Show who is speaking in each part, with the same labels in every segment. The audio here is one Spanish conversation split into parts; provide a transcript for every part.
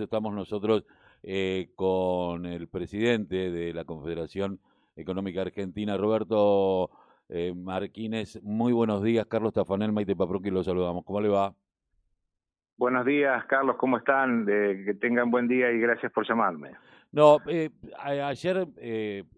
Speaker 1: estamos nosotros eh, con el presidente de la Confederación Económica Argentina, Roberto eh, Marquínez. Muy buenos días, Carlos Tafanel, Maite Paproqui, los saludamos. ¿Cómo le va?
Speaker 2: Buenos días, Carlos, ¿cómo están? que tengan buen día y gracias por llamarme.
Speaker 1: No, eh, ayer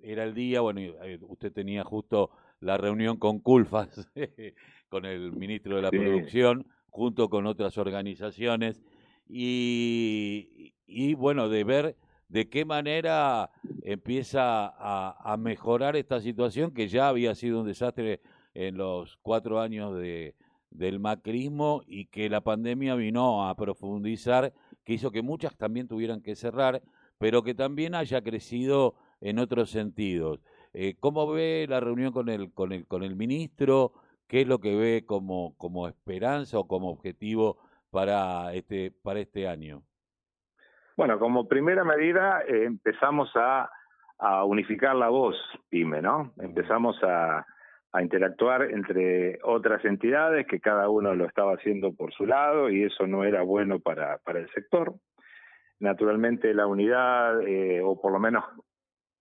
Speaker 1: era el día, bueno, usted tenía justo la reunión con Culfas, con el ministro de la Producción, junto con otras organizaciones y, y bueno, de ver de qué manera empieza a, mejorar esta situación que ya había sido un desastre en los cuatro años de, del macrismo y que la pandemia vino a profundizar, que hizo que muchas también tuvieran que cerrar, pero que también haya crecido en otros sentidos. Eh, ¿Cómo ve la reunión con el, con el, con el ministro? ¿Qué es lo que ve como, como esperanza o como objetivo para este, para este año?
Speaker 2: Bueno, como primera medida eh, empezamos a, a, unificar la voz PYME, ¿no? Empezamos a, a interactuar entre otras entidades que cada uno lo estaba haciendo por su lado y eso no era bueno para, para el sector. Naturalmente la unidad, eh, o por lo menos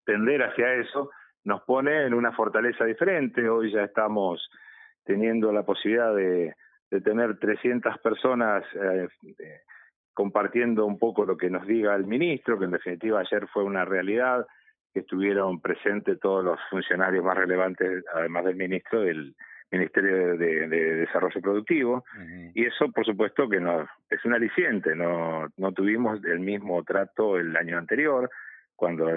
Speaker 2: tender hacia eso, nos pone en una fortaleza diferente. Hoy ya estamos teniendo la posibilidad de, de tener 300 personas eh, compartiendo un poco lo que nos diga el ministro, que en definitiva ayer fue una realidad, que estuvieron presentes todos los funcionarios más relevantes, además del ministro, del Ministerio de, Desarrollo Productivo, y eso por supuesto que no, es un aliciente, no, no tuvimos el mismo trato el año anterior, cuando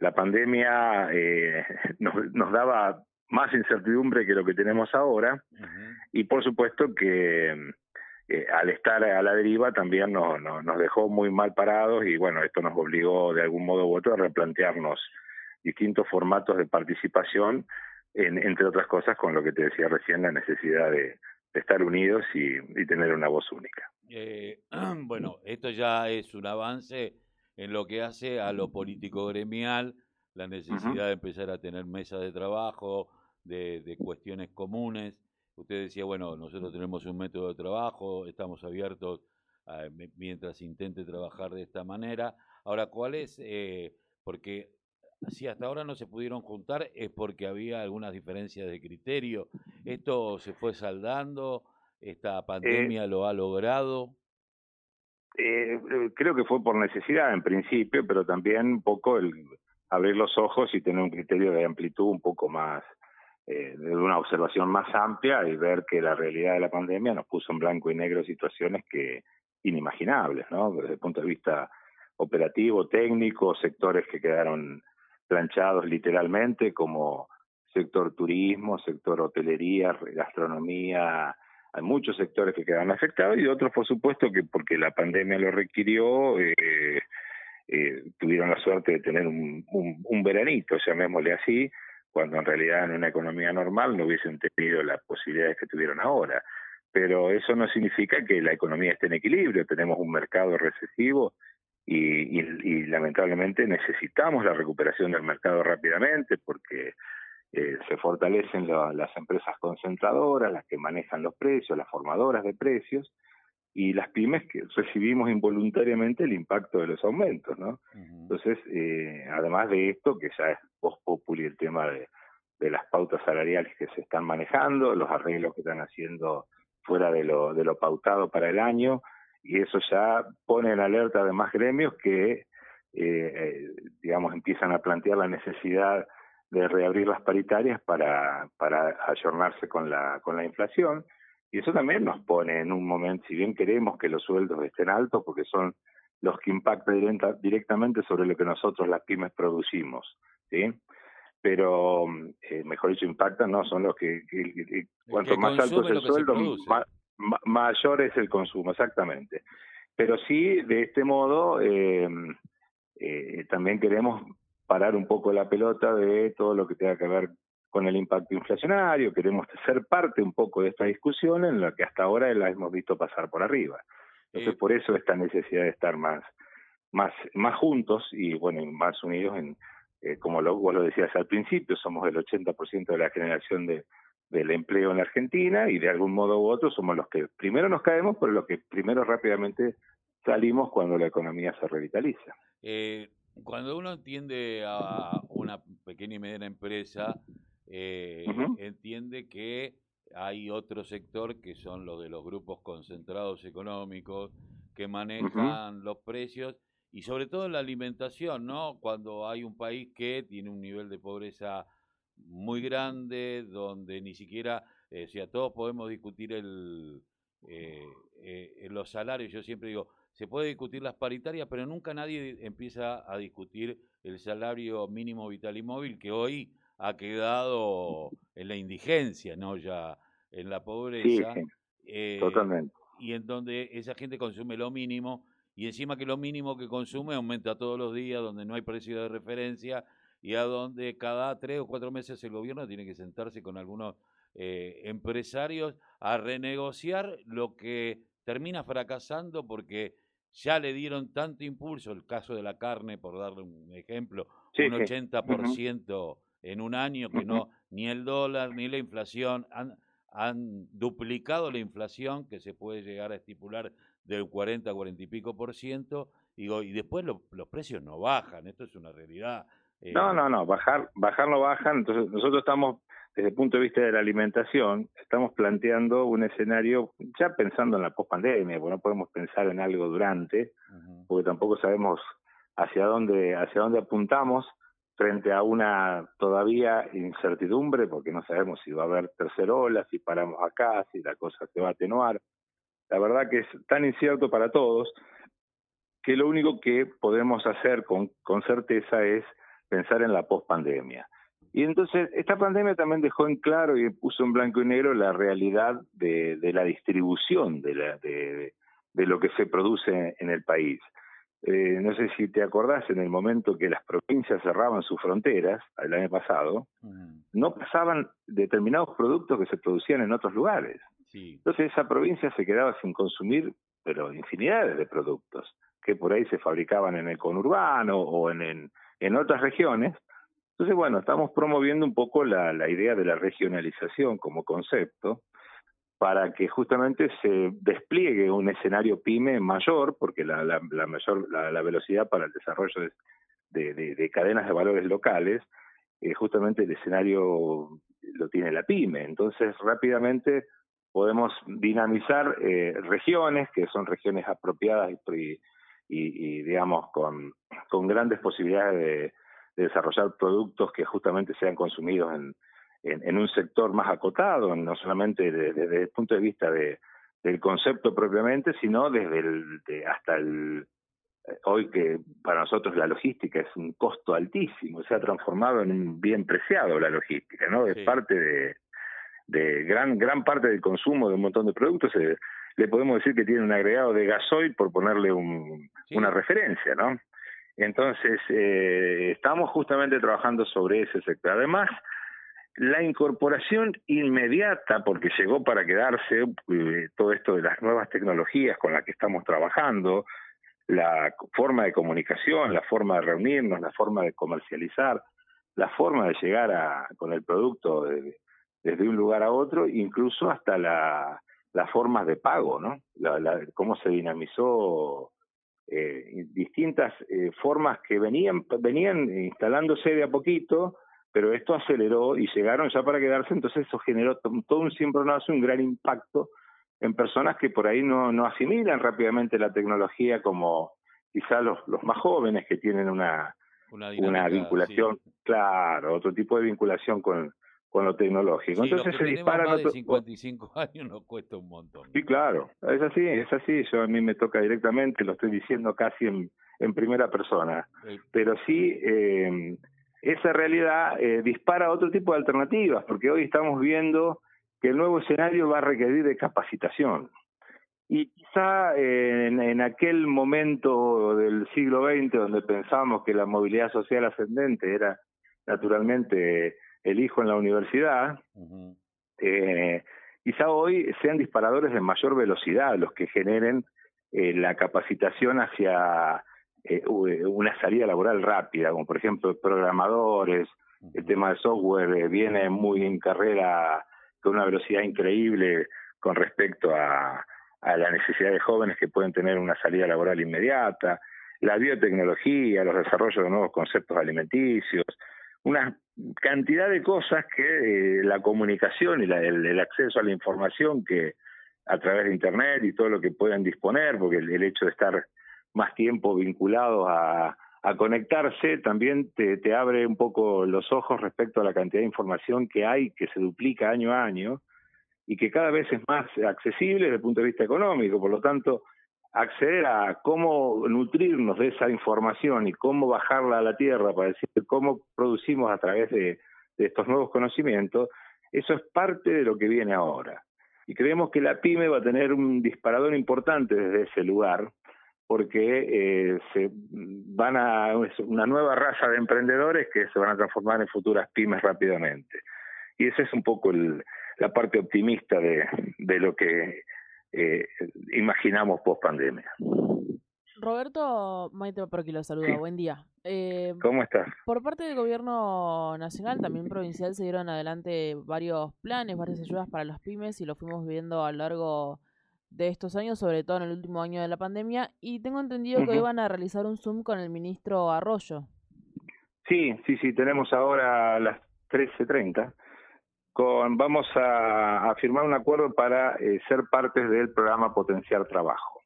Speaker 2: la pandemia eh, nos, nos daba más incertidumbre que lo que tenemos ahora. Y por supuesto que eh, al estar a la deriva también no, nos dejó muy mal parados y bueno, esto nos obligó de algún modo u otro a replantearnos distintos formatos de participación, en, entre otras cosas con lo que te decía recién, la necesidad de, estar unidos y, tener una voz única.
Speaker 1: Eh, bueno, esto ya es un avance en lo que hace a lo político gremial, la necesidad de empezar a tener mesas de trabajo, de, cuestiones comunes. Usted decía, bueno, nosotros tenemos un método de trabajo, estamos abiertos mientras intente trabajar de esta manera. Ahora, ¿cuál es? Eh, porque si hasta ahora no se pudieron juntar es porque había algunas diferencias de criterio. ¿Esto se fue saldando? ¿Esta pandemia
Speaker 2: eh,
Speaker 1: lo ha logrado?
Speaker 2: Eh, creo que fue por necesidad en principio, pero también un poco el abrir los ojos y tener un criterio de amplitud un poco más, eh, de una observación más amplia y ver que la realidad de la pandemia nos puso en blanco y negro situaciones que inimaginables, ¿no? Desde el punto de vista operativo, técnico, sectores que quedaron planchados literalmente, como sector turismo, sector hotelería, gastronomía, hay muchos sectores que quedaron afectados y otros, por supuesto, que porque la pandemia lo requirió, eh, eh, tuvieron la suerte de tener un, un, un veranito, llamémosle así, cuando en realidad en una economía normal no hubiesen tenido las posibilidades que tuvieron ahora. Pero eso no significa que la economía esté en equilibrio, tenemos un mercado recesivo y, lamentablemente necesitamos la recuperación del mercado rápidamente porque eh, se fortalecen las empresas concentradoras, las que manejan los precios, las formadoras de precios, y las pymes que recibimos involuntariamente el impacto de los aumentos, ¿no? Entonces, eh, además de esto, que ya es post populi el tema de, de, las pautas salariales que se están manejando, los arreglos que están haciendo fuera de lo, de lo pautado para el año, y eso ya pone en alerta de más gremios que, eh, eh, digamos, empiezan a plantear la necesidad de reabrir las paritarias para, para ayornarse con la, con la inflación y eso también nos pone en un momento, si bien queremos que los sueldos estén altos, porque son los que impactan directamente sobre lo que nosotros las pymes producimos, ¿sí? Pero, eh, mejor dicho, impactan, no, son los que, cuanto más alto es el sueldo, mayor es el consumo, exactamente. Pero sí, de este modo, eh, eh, también queremos parar un poco la pelota de todo lo que tenga que ver con el impacto inflacionario, queremos ser parte un poco de esta discusión en la que hasta ahora la hemos visto pasar por arriba. Entonces, por eso esta necesidad de estar más, más, más juntos y, bueno, más unidos en, eh, como lo, vos lo decías al principio, somos el 80% de la generación de, del empleo en la Argentina y de algún modo u otro somos los que primero nos caemos, pero los que primero rápidamente salimos cuando la economía se revitaliza.
Speaker 1: Eh, cuando uno entiende a una pequeña y mediana empresa, eh, entiende que hay otro sector que son los de los grupos concentrados económicos que manejan los precios y sobre todo la alimentación, ¿no? Cuando hay un país que tiene un nivel de pobreza muy grande, donde ni siquiera, eh, o sea, todos podemos discutir el, eh, eh, los salarios, yo siempre digo, se puede discutir las paritarias, pero nunca nadie empieza a discutir el salario mínimo vital y móvil, que hoy ha quedado en la indigencia, ¿no? Ya en la pobreza.
Speaker 2: Eh, totalmente.
Speaker 1: Y en donde esa gente consume lo mínimo, y encima que lo mínimo que consume aumenta todos los días, donde no hay precio de referencia, y a donde cada tres o cuatro meses el gobierno tiene que sentarse con algunos eh, empresarios a renegociar lo que termina fracasando porque ya le dieron tanto impulso, el caso de la carne, por darle un ejemplo, un 80% en un año que no, ni el dólar ni la inflación han, han duplicado la inflación que se puede llegar a estipular del 40 a 40 y pico por ciento, y después los precios no bajan, esto es una realidad.
Speaker 2: Eh. No, no, no, bajar, bajar no bajan, entonces nosotros estamos, desde el punto de vista de la alimentación, estamos planteando un escenario, ya pensando en la pospandemia, porque no podemos pensar en algo durante, porque tampoco sabemos hacia dónde, hacia dónde apuntamos, frente a una todavía incertidumbre, porque no sabemos si va a haber tercera ola, si paramos acá, si la cosa se va a atenuar. La verdad que es tan incierto para todos que lo único que podemos hacer con, certeza es pensar en la pospandemia. Y entonces esta pandemia también dejó en claro y puso en blanco y negro la realidad de, la distribución de lo que se produce en el país. Eh, no sé si te acordás, en el momento que las provincias cerraban sus fronteras, el año pasado, no pasaban determinados productos que se producían en otros lugares. Entonces esa provincia se quedaba sin consumir, pero infinidades de productos que por ahí se fabricaban en el conurbano o en, en, otras regiones. Entonces, bueno, estamos promoviendo un poco la, la idea de la regionalización como concepto, para que justamente se despliegue un escenario pyme mayor, porque la, mayor la, velocidad para el desarrollo de, de, cadenas de valores locales, eh, justamente el escenario lo tiene la pyme. Entonces, rápidamente podemos dinamizar eh, regiones que son regiones apropiadas y, y, digamos, con, con grandes posibilidades de, de desarrollar productos que justamente sean consumidos en, en, un sector más acotado, no solamente desde, el punto de vista de, del concepto propiamente, sino desde el, hasta el, eh, hoy que para nosotros la logística es un costo altísimo, se ha transformado en un bien preciado la logística, ¿no? Es parte de, de gran gran parte del consumo de un montón de productos. Eh, le podemos decir que tiene un agregado de gasoil por ponerle un, una referencia, ¿no? Entonces, eh, estamos justamente trabajando sobre ese sector. Además, la incorporación inmediata, porque llegó para quedarse eh, todo esto de las nuevas tecnologías con las que estamos trabajando, la forma de comunicación, la forma de reunirnos, la forma de comercializar, la forma de llegar a, con el producto desde un lugar a otro, incluso hasta la, las formas de pago, ¿no? La, cómo se dinamizó eh, distintas eh, formas que venían, venían instalándose de a poquito, pero esto aceleró y llegaron ya para quedarse, entonces eso generó todo un cimbronazo, un gran impacto en personas que por ahí no, no asimilan rápidamente la tecnología como quizá los, los más jóvenes que tienen una, una, vinculación, claro, otro tipo de vinculación con, con lo tecnológico. Entonces se dispara.
Speaker 1: Más de 55 años nos cuesta un montón.
Speaker 2: Sí, claro, es así, es así. Yo a mí me toca directamente, lo estoy diciendo casi en, en primera persona. Pero sí, eh, esa realidad eh, dispara otro tipo de alternativas, porque hoy estamos viendo que el nuevo escenario va a requerir de capacitación. Y quizá en, en, aquel momento del siglo XX donde pensábamos que la movilidad social ascendente era naturalmente el hijo en la universidad, eh, quizá hoy sean disparadores de mayor velocidad los que generen eh, la capacitación hacia eh, una salida laboral rápida, como por ejemplo programadores, el tema de software eh, viene muy en carrera con una velocidad increíble con respecto a, a la necesidad de jóvenes que pueden tener una salida laboral inmediata, la biotecnología, los desarrollos de nuevos conceptos alimenticios, una cantidad de cosas que eh, la comunicación y el, acceso a la información que a través de Internet y todo lo que puedan disponer, porque el, hecho de estar más tiempo vinculados a, conectarse también te, abre un poco los ojos respecto a la cantidad de información que hay, que se duplica año a año y que cada vez es más accesible desde el punto de vista económico. Por lo tanto, acceder a cómo nutrirnos de esa información y cómo bajarla a la tierra para decir cómo producimos a través de, estos nuevos conocimientos, eso es parte de lo que viene ahora. Y creemos que la pyme va a tener un disparador importante desde ese lugar, porque eh, se van a una nueva raza de emprendedores que se van a transformar en futuras pymes rápidamente. Y esa es un poco la parte optimista de, de lo que eh, imaginamos post pandemia.
Speaker 3: Roberto Maite por aquí lo saluda, buen día.
Speaker 2: Eh, ¿Cómo estás?
Speaker 3: Por parte del gobierno nacional, también provincial, se dieron adelante varios planes, varias ayudas para las pymes y lo fuimos viendo a lo largo de estos años, sobre todo en el último año de la pandemia, y tengo entendido que iban a realizar un Zoom con el ministro Arroyo.
Speaker 2: Sí, sí, sí, tenemos ahora a las 13.30 vamos a, firmar un acuerdo para eh, ser parte del programa Potenciar Trabajo.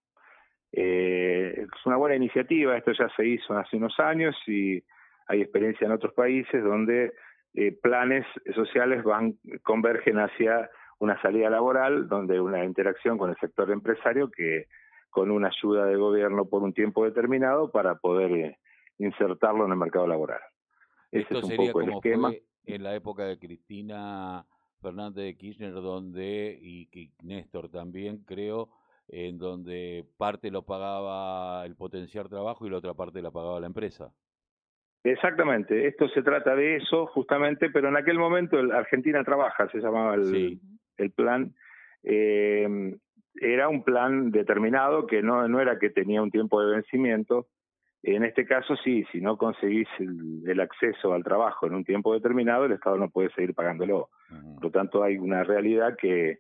Speaker 2: Eh, es una buena iniciativa, esto ya se hizo hace unos años y hay experiencia en otros países donde eh, planes sociales van convergen hacia una salida laboral, donde una interacción con el sector empresario que con una ayuda del gobierno por un tiempo determinado para poder insertarlo en el mercado laboral.
Speaker 1: Ese es un poco el esquema en la época de Cristina Fernández de Kirchner, donde, y, Néstor también creo, en donde parte lo pagaba el potenciar trabajo y la otra parte la pagaba la empresa.
Speaker 2: Exactamente, esto se trata de eso justamente, pero en aquel momento el Argentina Trabaja, se llamaba el, el plan, eh, era un plan determinado que no, no era que tenía un tiempo de vencimiento, en este caso sí, si no conseguís el, acceso al trabajo en un tiempo determinado, el Estado no puede seguir pagándolo. Por lo tanto, hay una realidad que,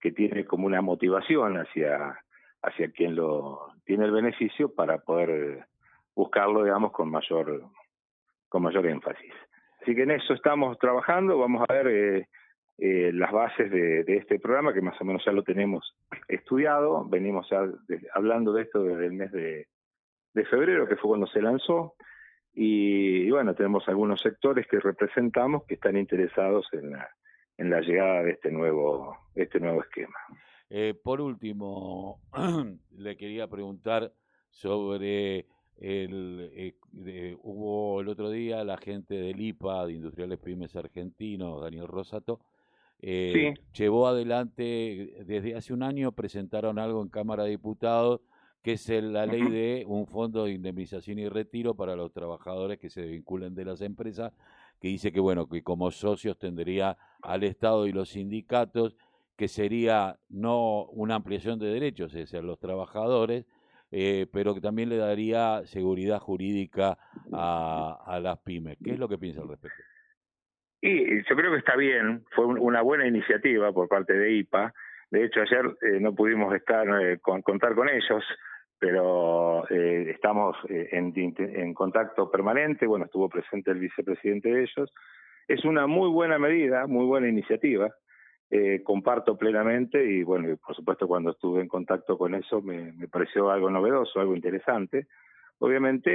Speaker 2: que tiene como una motivación hacia, hacia quien lo tiene el beneficio para poder buscarlo, digamos, con mayor, con mayor énfasis. Así que en eso estamos trabajando, vamos a ver eh, eh, las bases de, de, este programa, que más o menos ya lo tenemos estudiado, venimos hablando de esto desde el mes de, de febrero, que fue cuando se lanzó, y, bueno, tenemos algunos sectores que representamos que están interesados en la, en la llegada de este nuevo, este nuevo esquema.
Speaker 1: Eh, por último, le quería preguntar sobre el eh, hubo el otro día la gente del IPA de Industriales Pymes Argentinos, Daniel Rosato, eh, llevó adelante desde hace un año presentaron algo en Cámara de Diputados que es la ley de un fondo de indemnización y retiro para los trabajadores que se vinculen de las empresas, que dice que bueno, que como socios tendría al Estado y los sindicatos, que sería no una ampliación de derechos, es decir, los trabajadores, eh, pero que también le daría seguridad jurídica a, a las pymes. ¿Qué es lo que piensa al respecto?
Speaker 2: Y yo creo que está bien, fue una buena iniciativa por parte de IPA. De hecho, ayer eh, no pudimos estar eh, con, contar con ellos pero eh, estamos eh, en, en, contacto permanente, bueno, estuvo presente el vicepresidente de ellos. Es una muy buena medida, muy buena iniciativa, eh, comparto plenamente y bueno, por supuesto cuando estuve en contacto con eso me, me pareció algo novedoso, algo interesante. Obviamente,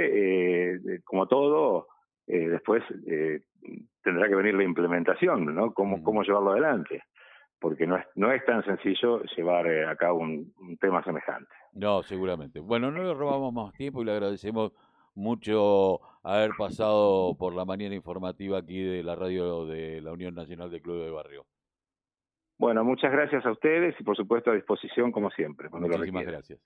Speaker 2: eh, como todo, eh, después tendrá que venir la implementación, ¿no? Cómo, mm. cómo llevarlo adelante porque no es, no es tan sencillo llevar eh, a cabo un, tema semejante.
Speaker 1: No, seguramente. Bueno, no le robamos más tiempo y le agradecemos mucho haber pasado por la mañana informativa aquí de la radio de la Unión Nacional de Club de Barrio.
Speaker 2: Bueno, muchas gracias a ustedes y por supuesto a disposición como siempre.
Speaker 1: Muchísimas gracias.